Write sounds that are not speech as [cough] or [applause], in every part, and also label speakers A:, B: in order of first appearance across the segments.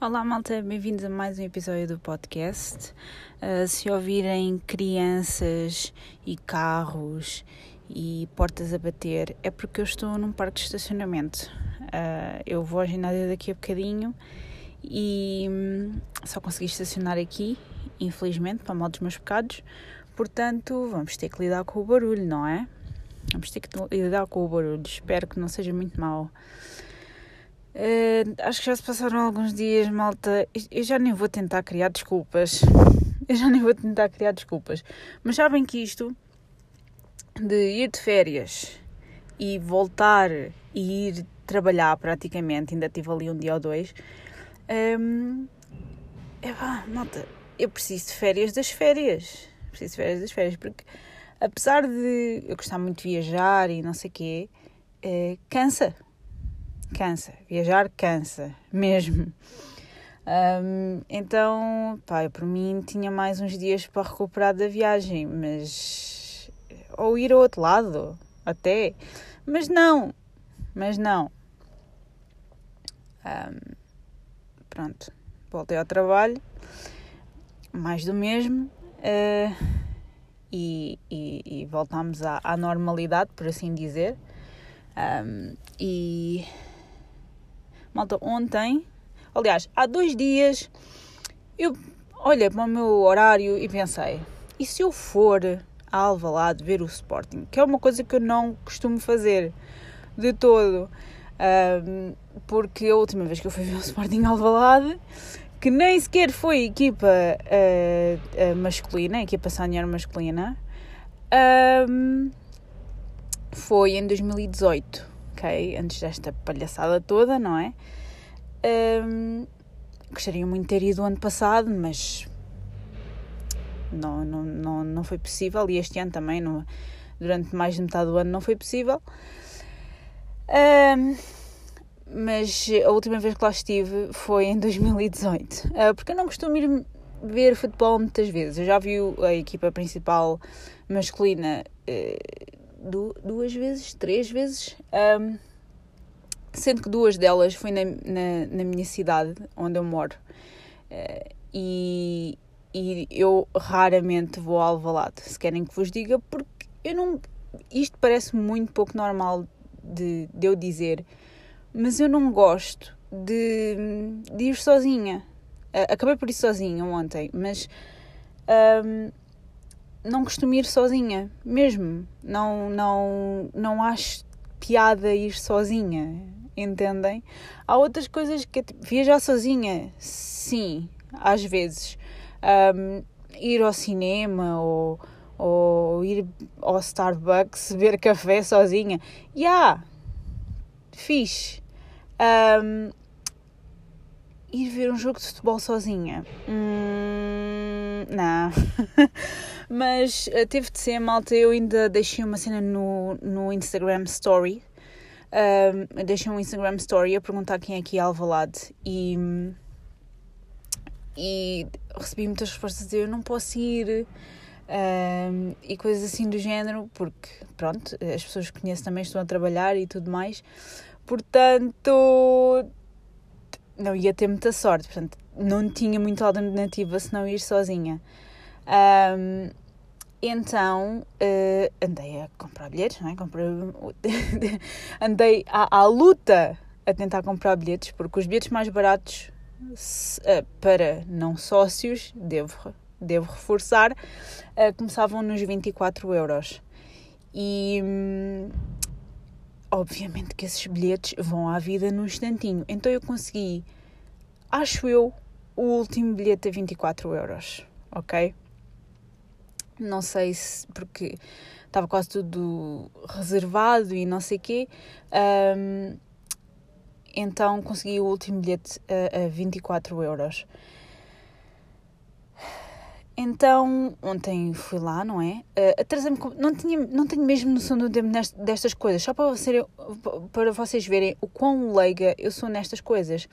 A: Olá, malta, bem-vindos a mais um episódio do podcast. Uh, se ouvirem crianças e carros e portas a bater, é porque eu estou num parque de estacionamento. Uh, eu vou ao ginásio daqui a bocadinho e hum, só consegui estacionar aqui, infelizmente, para mal dos meus pecados. Portanto, vamos ter que lidar com o barulho, não é? Vamos ter que lidar com o barulho. Espero que não seja muito mau. Uh, acho que já se passaram alguns dias, malta. Eu já nem vou tentar criar desculpas. Eu já nem vou tentar criar desculpas. Mas sabem que isto de ir de férias e voltar e ir trabalhar praticamente, ainda tive ali um dia ou dois. Um, é pá, malta, eu preciso de férias das férias. Preciso de férias das férias, porque apesar de eu gostar muito de viajar e não sei o quê, é, cansa cansa. Viajar cansa, [laughs] mesmo. Um, então, pá, eu por mim tinha mais uns dias para recuperar da viagem, mas. Ou ir ao outro lado, até. Mas não, mas não. Um, pronto, voltei ao trabalho, mais do mesmo, uh, e, e, e voltámos à, à, normalidade, por assim dizer. Um, e Malta, ontem, aliás, há dois dias, eu olhei para o meu horário e pensei: e se eu for a Alvalade ver o Sporting? Que é uma coisa que eu não costumo fazer de todo. Um, porque a última vez que eu fui ver o Sporting Alvalade, que nem sequer foi equipa uh, uh, masculina, equipa senior masculina, um, foi em 2018 ok? Antes desta palhaçada toda, não é? Um, gostaria muito de ter ido o ano passado, mas não, não, não, não foi possível. E este ano também, não, durante mais de metade do ano, não foi possível. Um, mas a última vez que lá estive foi em [laughs] 2018, uh, ah, porque eu não costumo ir ver futebol muitas vezes. Eu já vi a equipa principal masculina uh, duas vezes, três vezes, um, sendo que duas delas foi na, na, na minha cidade, onde eu moro. Uh, e, e eu raramente vou ao Alvalade, se querem que vos diga, porque eu não. Isto parece muito pouco normal de, de eu dizer, mas eu não gosto de, de ir sozinha. Uh, acabei por ir sozinha ontem, mas. Um, não costumo ir sozinha, mesmo. Não, não, não acho piada ir sozinha, entendem? Há outras coisas que viajar sozinha, sim, às vezes. Um, ir ao cinema ou, ou ir ao Starbucks beber café sozinha. Já! Yeah, fixe. Um, ir ver um jogo de futebol sozinha. Hum, não. [laughs] Mas uh, teve de ser, malta. Eu ainda deixei uma cena no, no Instagram Story. Uh, deixei um Instagram Story a perguntar quem é que é Alvalade. E, e recebi muitas respostas de eu não posso ir. Um, e coisas assim do género, porque pronto, as pessoas que conheço também estão a trabalhar e tudo mais, portanto não ia ter muita sorte, portanto não tinha muita alternativa se não ir sozinha. Um, então uh, andei a comprar bilhetes, não é? Comprei, [laughs] andei à, à, luta a tentar comprar bilhetes, porque os bilhetes mais baratos uh, para não sócios, devo, devo reforçar, uh, começavam nos 24 euros. E hum, obviamente que esses bilhetes vão à vida num instantinho. Então eu consegui, acho eu, o último bilhete a 24 euros, ok? Não sei se. porque estava quase tudo reservado e não sei o quê. Um, então consegui o último bilhete a, a 24 euros. Então, ontem fui lá, não é? Uh, não, tinha, não tenho mesmo noção do tempo destas coisas, só para, você, para vocês verem o quão leiga eu sou nestas coisas.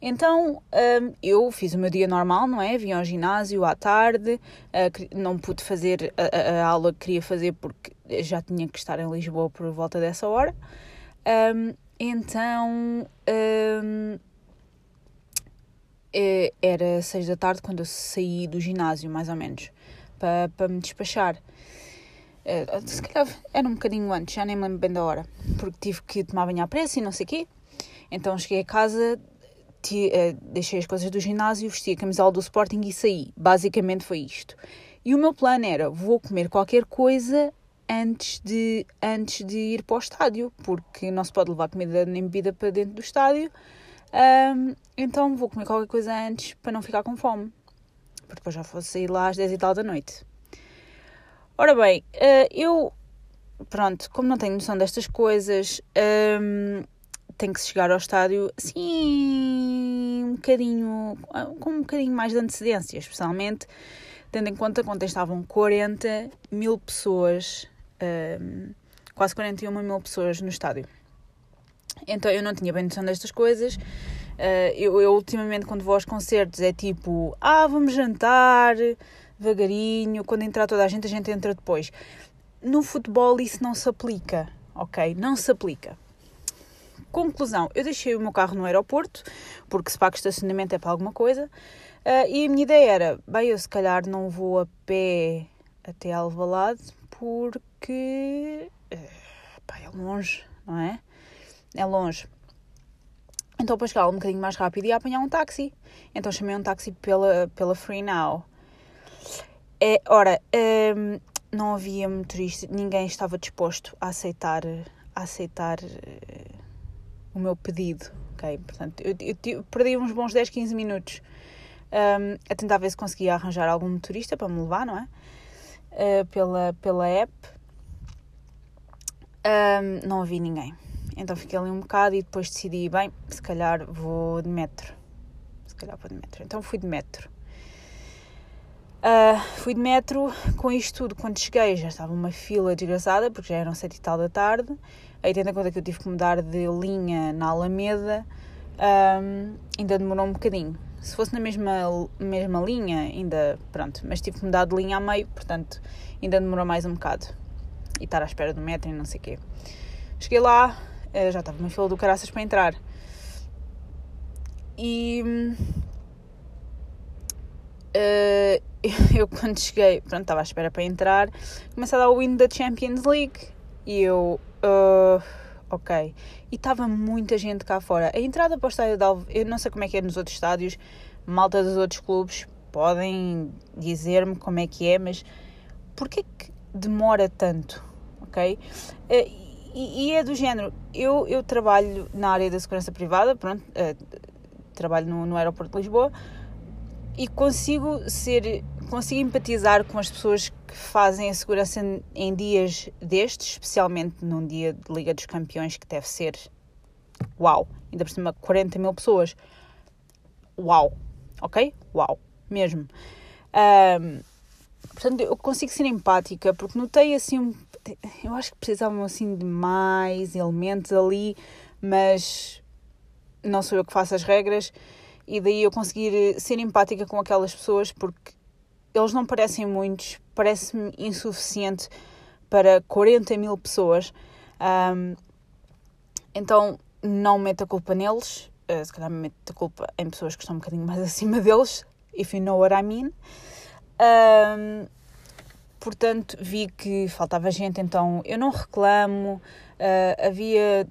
A: Então um, eu fiz o meu dia normal, não é? Vim ao ginásio à tarde, uh, não pude fazer a, a, aula que queria fazer porque já tinha que estar em Lisboa por volta dessa hora. Um, então um, eh, era seis da tarde quando eu saí do ginásio, mais ou menos, para, me despachar. Eh, se calhar era um bocadinho antes, já nem me lembro bem da hora, porque tive que tomar banho à pressa e não sei o quê. Então cheguei a casa, eh, deixei as coisas do ginásio, vesti a camisola do Sporting e saí. Basicamente foi isto. E o meu plano era: vou comer qualquer coisa antes de, antes de ir para o estádio, porque não se pode levar comida nem bebida para dentro do estádio. Um, então vou comer qualquer coisa antes para não ficar com fome. Porque depois já fosse sair lá às 10 e tal da noite. Ora bem, uh, eu, pronto, como não tenho noção destas coisas, um, tenho que chegar ao estádio assim, um bocadinho, com um bocadinho mais de antecedência, especialmente tendo em conta que ontem estavam 40 mil pessoas, um, quase 41 mil pessoas no estádio. Então eu não tinha bem noção destas coisas. Uh, eu, eu, ultimamente, quando vou aos concertos, é tipo, ah, vamos jantar devagarinho, quando entrar toda a gente, a gente entra depois. No futebol isso não se aplica, ok? Não se aplica. Conclusão, eu deixei o meu carro no aeroporto, porque se paga estacionamento é para alguma coisa, uh, e a minha ideia era, bem, eu se calhar não vou a pé até Alvalade, porque uh, pá, é longe, não é? É longe. Então para chegar um bocadinho mais rápido ia apanhar um táxi. Então chamei um táxi pela, pela Free Now. É, ora, um, não havia motorista, ninguém estava disposto a aceitar, a aceitar uh, o meu pedido, ok? Portanto, eu, eu, perdi uns bons 10, 15 minutos um, a tentar ver se conseguia arranjar algum motorista para me levar, não é? Uh, pela, pela app. Um, não havia ninguém. Então fiquei ali um bocado e depois decidi, bem, se calhar vou de metro. Se calhar vou de metro. Então fui de metro. Uh, fui de metro, com isto tudo, quando cheguei já estava uma fila desgraçada, porque já eram sete e tal da tarde. Aí tendo em conta que eu tive que mudar de linha na Alameda, um, ainda demorou um bocadinho. Se fosse na mesma, mesma linha, ainda pronto, mas tive que mudar de linha a meio, portanto ainda demorou mais um bocado. E estar à espera do metro e não sei o quê. Cheguei lá, já estava uma fila do caraças para entrar. E uh, [laughs] eu quando cheguei, pronto, estava à espera para entrar, começa a dar o win da Champions League e eu, uh, ok. E estava muita gente cá fora. A entrada para o estádio de Alvo, eu não sei como é que é nos outros estádios, malta dos outros clubes podem dizer-me como é que é, mas porquê que demora tanto, ok? Uh, e, e, é do género, eu, eu trabalho na área da segurança privada, pronto, uh, trabalho no, no aeroporto de Lisboa, e consigo ser consigo empatizar com as pessoas que fazem a segurança em dias destes, especialmente num dia de Liga dos Campeões que deve ser uau, ainda por cima 40 mil pessoas. Uau, ok? Uau, mesmo. Um, portanto, eu consigo ser empática porque notei assim, eu acho que precisavam assim de mais elementos ali, mas não sou eu que faço as regras e daí eu conseguir eh, ser empática com aquelas pessoas porque eles não parecem muitos, parece-me insuficiente para 40 mil pessoas. Um, então não meto a culpa neles, uh, se calhar meto a culpa em pessoas que estão um bocadinho [laughs] mais acima deles, if you know what I mean. Um, portanto, vi que faltava gente, então eu não reclamo, Uh, havia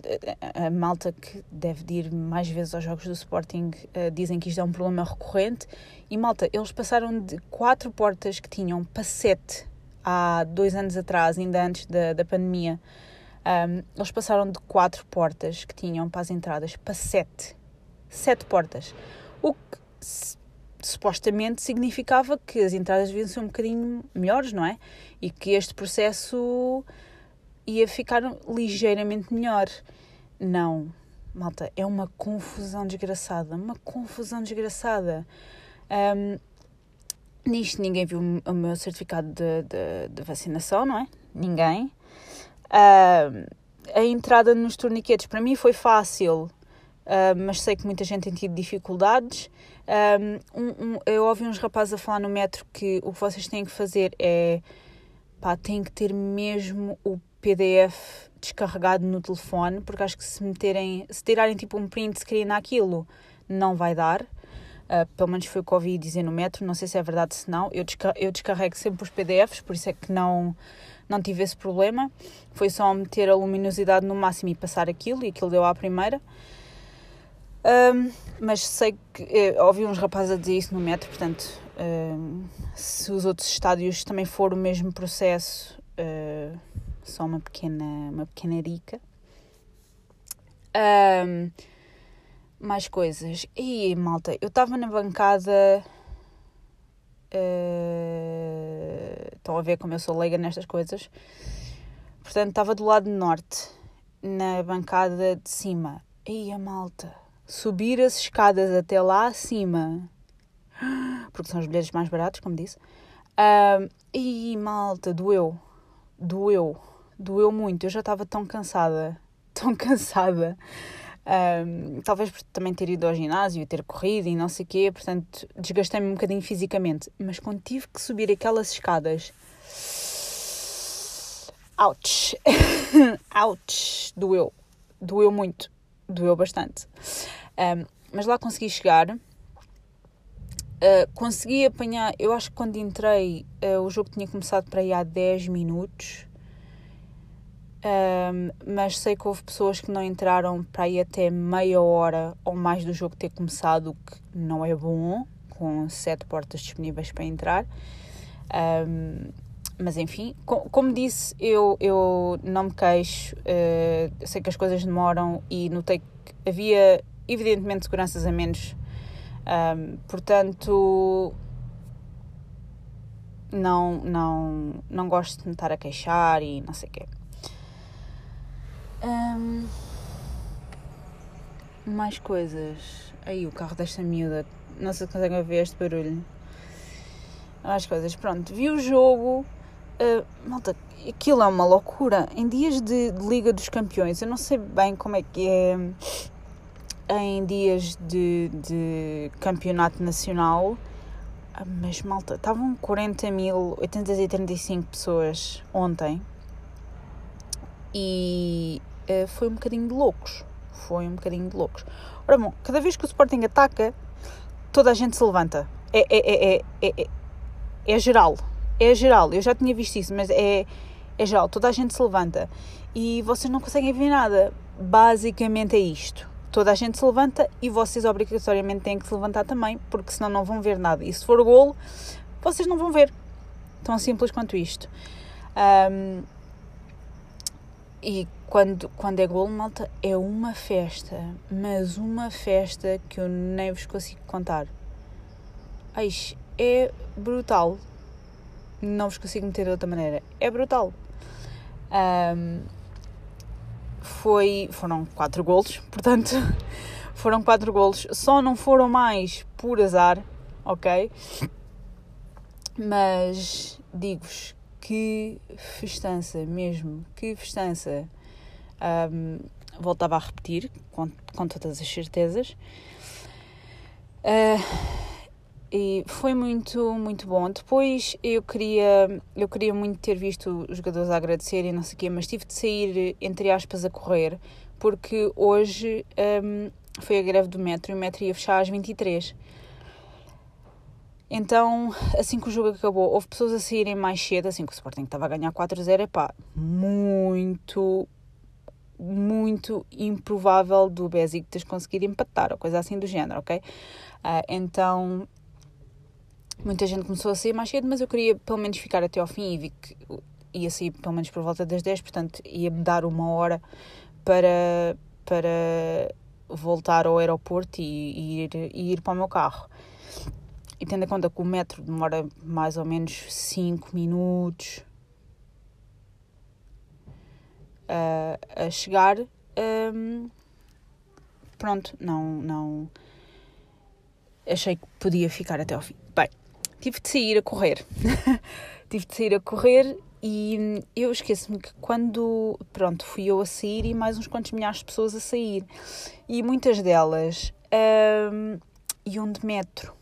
A: a, malta que deve ir mais vezes aos jogos do Sporting, uh, dizem que isto é um problema recorrente. E malta, eles passaram de quatro portas que tinham para sete há dois anos atrás, ainda antes da, da pandemia. Um, eles passaram de quatro portas que tinham para as entradas para sete. Sete portas. O que supostamente significava que as entradas deviam ser um bocadinho melhores, não é? E que este processo ia ficar ligeiramente melhor. Não, malta, é uma confusão desgraçada, uma confusão desgraçada. Um, nisto ninguém viu o meu certificado de, de, de vacinação, não é? Ninguém. Um, a entrada nos torniquetes para mim foi fácil, mas sei que muita gente tem tido dificuldades. Um, um, eu ouvi uns rapazes a falar no metro que o que vocês têm que fazer é pá, têm que ter mesmo o PDF descarregado no telefone, porque acho que se meterem, se tirarem tipo um print screen naquilo, não vai dar. Uh, pelo menos foi o que ouvi dizer no metro, não sei se é verdade se não. Eu, descar eu descarrego sempre os PDFs, por isso é que não, não tive esse problema. Foi só meter a luminosidade no máximo e passar aquilo, e aquilo deu à primeira. Um, mas sei que eh, ouvi uns rapazes a dizer isso no metro, portanto, um, se os outros estádios também for o mesmo processo, uh, só uma pequena, uma pequena dica. Um, mais coisas. E malta, eu estava na bancada. Uh, estão a ver como eu sou leiga nestas coisas. Portanto, estava do lado norte, na bancada de cima. E a malta, subir as escadas até lá acima, porque são os bilhetes mais baratos, como disse. Uh, e malta, doeu, doeu, doeu muito. Eu já estava tão cansada, [laughs] tão cansada. Um, talvez por também ter ido ao ginásio e ter corrido e não sei o quê, portanto desgastei-me um bocadinho fisicamente. Mas quando tive que subir aquelas escadas. Ouch! [laughs] Ouch! Doeu. Doeu muito. Doeu bastante. Um, mas lá consegui chegar. Uh, consegui apanhar. Eu acho que quando entrei, uh, o jogo tinha começado para aí há 10 minutos. Um, mas sei que houve pessoas que não entraram para ir até meia hora ou mais do jogo ter começado, o que não é bom, com sete portas disponíveis para entrar. Um, mas enfim, com, como disse, eu, eu não me queixo, uh, sei que as coisas demoram e notei que havia, evidentemente, seguranças a menos. Um, portanto, não, não, não gosto de me estar a queixar e não sei o quê. Um, mais coisas. Aí o carro desta miúda. Não sei se conseguem ver este barulho. Mais coisas. Pronto, vi o jogo. Uh, malta, aquilo é uma loucura. Em dias de, de, Liga dos Campeões, eu não sei bem como é que é em dias de, de campeonato nacional, ah, mas malta, estavam 40.835 pessoas ontem e uh, foi um bocadinho de loucos. Foi um bocadinho de loucos. Ora bom, cada vez que o Sporting ataca, toda a gente se levanta. É, é, é, é, é, geral. É geral. Eu já tinha visto isso, mas é, é geral. Toda a gente se levanta. E vocês não conseguem ver nada. Basicamente é isto. Toda a gente se levanta e vocês obrigatoriamente têm que se levantar também, porque senão não vão ver nada. E se for golo, vocês não vão ver. Tão simples quanto isto. Um, e quando, quando é golo, malta, é uma festa, mas uma festa que eu nem vos consigo contar. Ai, é brutal. Não vos consigo meter de outra maneira. É brutal. Um, foi, foram quatro golos, [laughs] portanto, foram quatro golos. Só não foram mais por azar, ok? Mas digo-vos que festança mesmo, que festança. Um, voltava a repetir, com, com todas as certezas. Uh, e foi muito, muito bom. Depois eu queria, eu queria muito ter visto os jogadores a agradecer e não sei o quê, mas tive de sair, entre aspas, a correr, porque hoje um, foi a greve do metro e o metro ia fechar às 23 então, assim que o jogo acabou, houve pessoas a saírem mais cedo, assim que o Sporting estava a ganhar 4-0, pá, muito, muito improvável do Besiktas conseguir empatar, ou coisa assim do género, ok? Uh, então, muita gente começou a sair mais cedo, mas eu queria pelo menos ficar até ao fim e vi que ia sair pelo menos por volta das 10, portanto ia-me dar uma hora para, para voltar ao aeroporto e, e ir, e ir para o meu carro. E tendo em conta que o metro demora mais ou menos 5 minutos uh, a chegar, um, pronto, não, não. Achei que podia ficar até ao fim. Bem, tive de sair a correr. [laughs] tive de sair a correr e eu esqueço-me que quando, pronto, fui eu a sair e mais uns quantos milhares de pessoas a sair. E muitas delas um, iam de metro.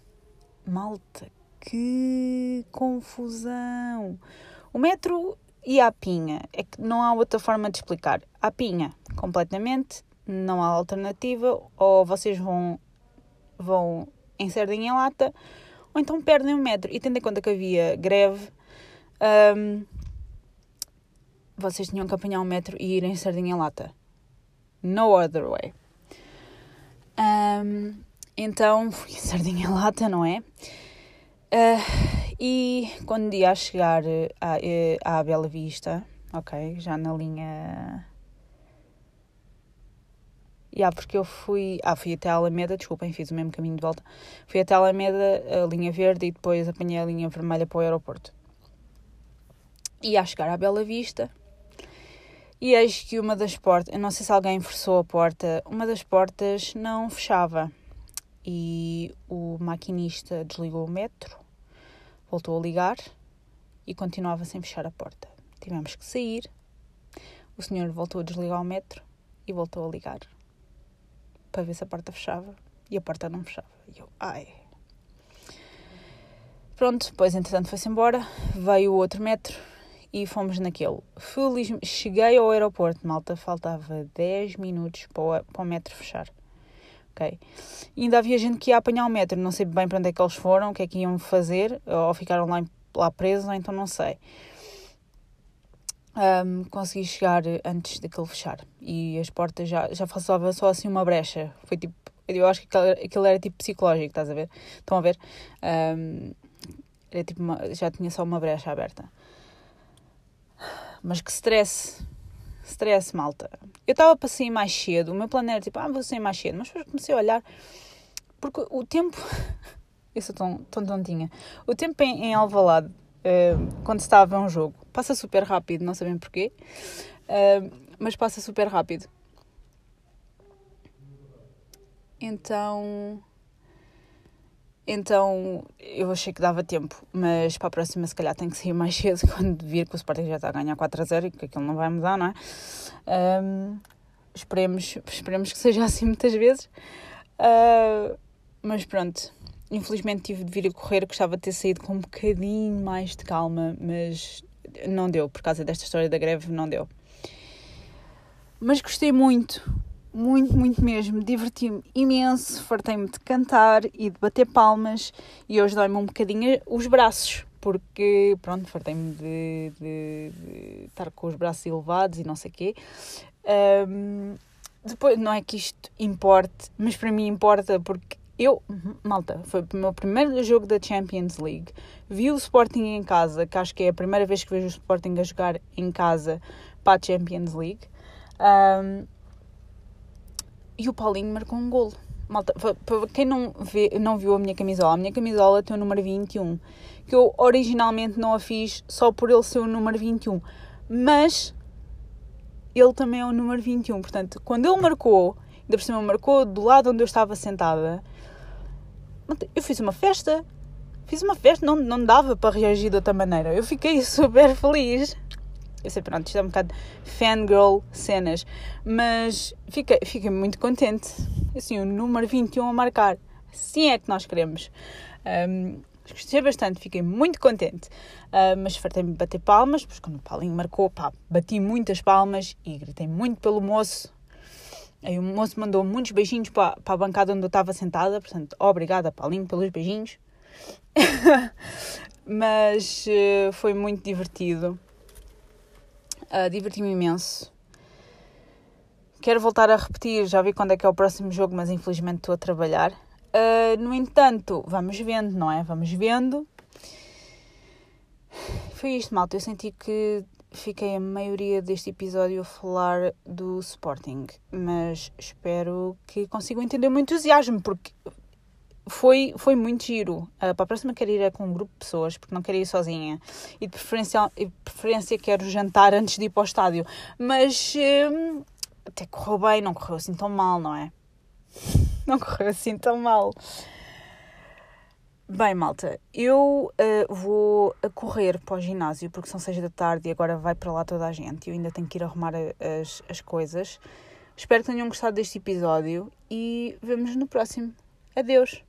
A: Malta, que confusão! O metro e a pinha. É que não há outra forma de explicar. A pinha, completamente, não há alternativa. Ou vocês vão, vão em sardinha em lata, ou então perdem um metro. E tendo em conta que havia greve, um, vocês tinham que apanhar um metro e ir em sardinha em lata. No other way. Um, então, [laughs] fui sardinha em lata, não é? Uh, e quando ia chegar à, eh, à Bela Vista, ok, já na linha Yeah, porque eu fui. Ah, fui até a Alameda, desculpem, fiz o mesmo caminho de volta. Fui até a Alameda, a linha verde, e depois apanhei a linha vermelha para o aeroporto. E a chegar à Bela Vista, e eis que uma das portas, eu não sei se alguém forçou a porta, uma das portas não fechava. E o maquinista desligou o metro, voltou a ligar e continuava sem fechar a porta. Tivemos que sair. O senhor voltou a desligar o metro e voltou a ligar para ver se a porta fechava e a porta não fechava. E eu, ai. Pronto, depois entretanto foi-se embora, veio o outro metro e fomos naquele. Feliz... Cheguei ao aeroporto, malta, faltava 10 minutos para o, para o metro fechar. Ok? E ainda havia gente que ia apanhar o metro, não sei bem para onde é que eles foram, o que é que iam fazer, ou ficaram lá, lá presos, ou então não sei um, consegui chegar antes daquele fechar e as portas já, já faltava só assim uma brecha. Foi tipo, eu acho que aquilo era tipo psicológico, estás a ver? Estão a ver? Um, era tipo uma, já tinha só uma brecha aberta. Mas que stress, stress, malta. Eu estava para sair mais cedo, o meu plano era tipo, ah, vou sair mais cedo, mas depois comecei a olhar, porque o tempo, [laughs] eu sou tão, tão tontinha, o tempo em, em Alvalade quando se está a ver um jogo. Passa super rápido, não sabem porquê, uh, mas passa super rápido. Então. Então eu achei que dava tempo, mas para a próxima se calhar tem que sair mais [laughs] cedo quando vir que o Sporting já está a ganhar 4 a 0 e que aquilo não vai mudar, não é? Um, esperemos, esperemos que seja assim muitas vezes. Uh, mas pronto, Infelizmente tive de vir a correr, gostava de ter saído com um bocadinho mais de calma, mas não deu, por causa desta história da greve, não deu. Mas gostei muito, muito, muito mesmo. Diverti-me imenso, fartei-me de cantar e de bater palmas e hoje dói-me um bocadinho os braços, porque, pronto, fartei-me de, de, de, estar com os braços elevados e não sei o quê. Um, depois, não é que isto importe, mas para mim importa porque eu, malta, foi o meu primeiro jogo da Champions League. Vi o Sporting em casa, que acho que é a primeira vez que vejo o Sporting a jogar em casa para a Champions League. Um, e o Paulinho marcou um golo. Malta, para quem não, vê, não viu a minha camisola, a minha camisola tem o número 21, que eu originalmente não a fiz só por ele ser o número 21, mas ele também é o número 21. Portanto, quando ele marcou, ainda por cima marcou do lado onde eu estava sentada, eu fiz uma festa. Fiz uma festa, não, não dava para reagir de outra maneira. Eu fiquei [laughs] super feliz. Eu sei, pronto, isto é um bocado fangirl cenas, mas fiquei, fiquei muito contente. Assim, o número 21 a marcar. Assim é que nós queremos. Um, gostei bastante, fiquei muito contente. Uh, mas fartei-me bater palmas, pois quando o Paulinho marcou, pá, bati muitas palmas e gritei muito pelo moço. Aí o moço mandou muitos beijinhos para, a bancada onde eu estava sentada, portanto, obrigada, Paulinho, pelos beijinhos. [laughs] Mas uh, foi muito divertido. Uh, Diverti-me imenso. Quero voltar a repetir, já vi quando é que é o próximo jogo, mas infelizmente estou a trabalhar. Uh, no entanto, vamos vendo, não é? Vamos vendo. Foi isto, malta. Eu senti que fiquei a maioria deste episódio a falar do Sporting, mas espero que consigam entender o meu entusiasmo, porque foi, foi muito giro. Uh, para a próxima quero ir é com um grupo de pessoas, porque não quero ir sozinha. E de preferência, de preferência quero jantar antes de ir para o estádio. Mas uh, até correu bem, não correu assim tão mal, não é? [laughs] Não correu assim tão mal. Bem, malta, eu uh, vou a correr para o ginásio porque são seis da tarde e agora vai para lá toda a gente. Eu ainda tenho que ir arrumar as, as coisas. Espero que tenham gostado deste episódio e vemos no próximo. Adeus!